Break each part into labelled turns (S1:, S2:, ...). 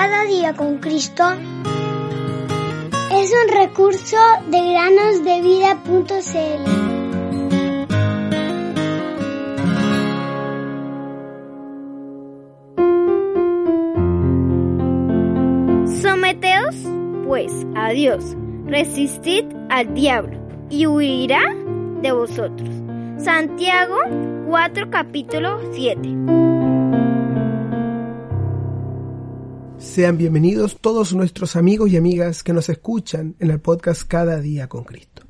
S1: Cada día con Cristo es un recurso de granosdevida.cl.
S2: Someteos, pues, a Dios, resistid al diablo, y huirá de vosotros. Santiago 4, capítulo 7.
S3: Sean bienvenidos todos nuestros amigos y amigas que nos escuchan en el podcast Cada día con Cristo.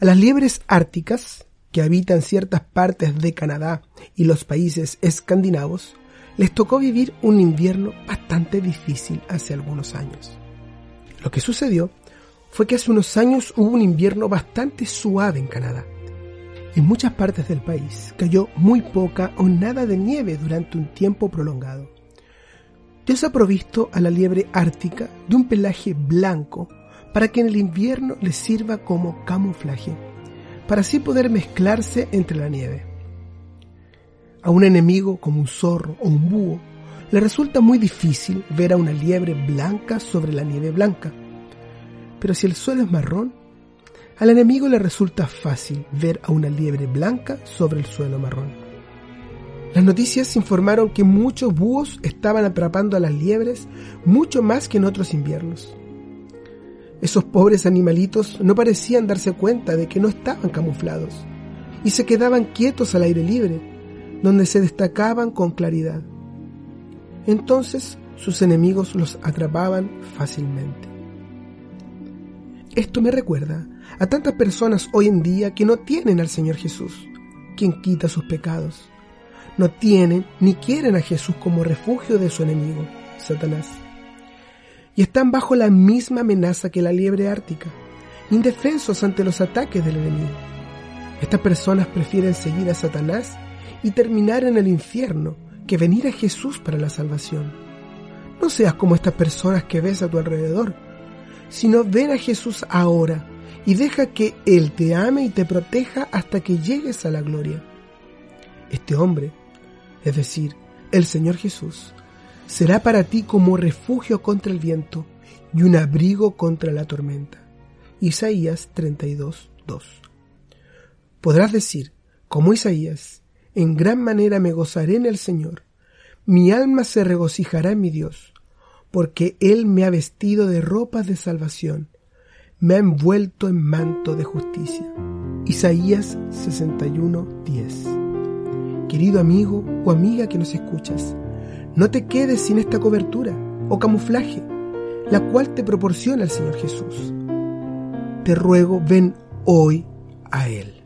S3: A las liebres árticas, que habitan ciertas partes de Canadá y los países escandinavos, les tocó vivir un invierno bastante difícil hace algunos años. Lo que sucedió fue que hace unos años hubo un invierno bastante suave en Canadá. En muchas partes del país cayó muy poca o nada de nieve durante un tiempo prolongado. Dios ha provisto a la liebre ártica de un pelaje blanco para que en el invierno le sirva como camuflaje, para así poder mezclarse entre la nieve. A un enemigo como un zorro o un búho le resulta muy difícil ver a una liebre blanca sobre la nieve blanca. Pero si el suelo es marrón, al enemigo le resulta fácil ver a una liebre blanca sobre el suelo marrón. Las noticias informaron que muchos búhos estaban atrapando a las liebres mucho más que en otros inviernos. Esos pobres animalitos no parecían darse cuenta de que no estaban camuflados y se quedaban quietos al aire libre, donde se destacaban con claridad. Entonces sus enemigos los atrapaban fácilmente. Esto me recuerda a tantas personas hoy en día que no tienen al Señor Jesús, quien quita sus pecados no tienen ni quieren a Jesús como refugio de su enemigo, Satanás. Y están bajo la misma amenaza que la liebre ártica, indefensos ante los ataques del enemigo. Estas personas prefieren seguir a Satanás y terminar en el infierno que venir a Jesús para la salvación. No seas como estas personas que ves a tu alrededor, sino ven a Jesús ahora y deja que Él te ame y te proteja hasta que llegues a la gloria. Este hombre es decir, el Señor Jesús, será para ti como refugio contra el viento y un abrigo contra la tormenta. Isaías 32, 2. Podrás decir, como Isaías, en gran manera me gozaré en el Señor, mi alma se regocijará en mi Dios, porque Él me ha vestido de ropas de salvación, me ha envuelto en manto de justicia. Isaías 61, 10 querido amigo o amiga que nos escuchas, no te quedes sin esta cobertura o camuflaje, la cual te proporciona el Señor Jesús. Te ruego, ven hoy a Él.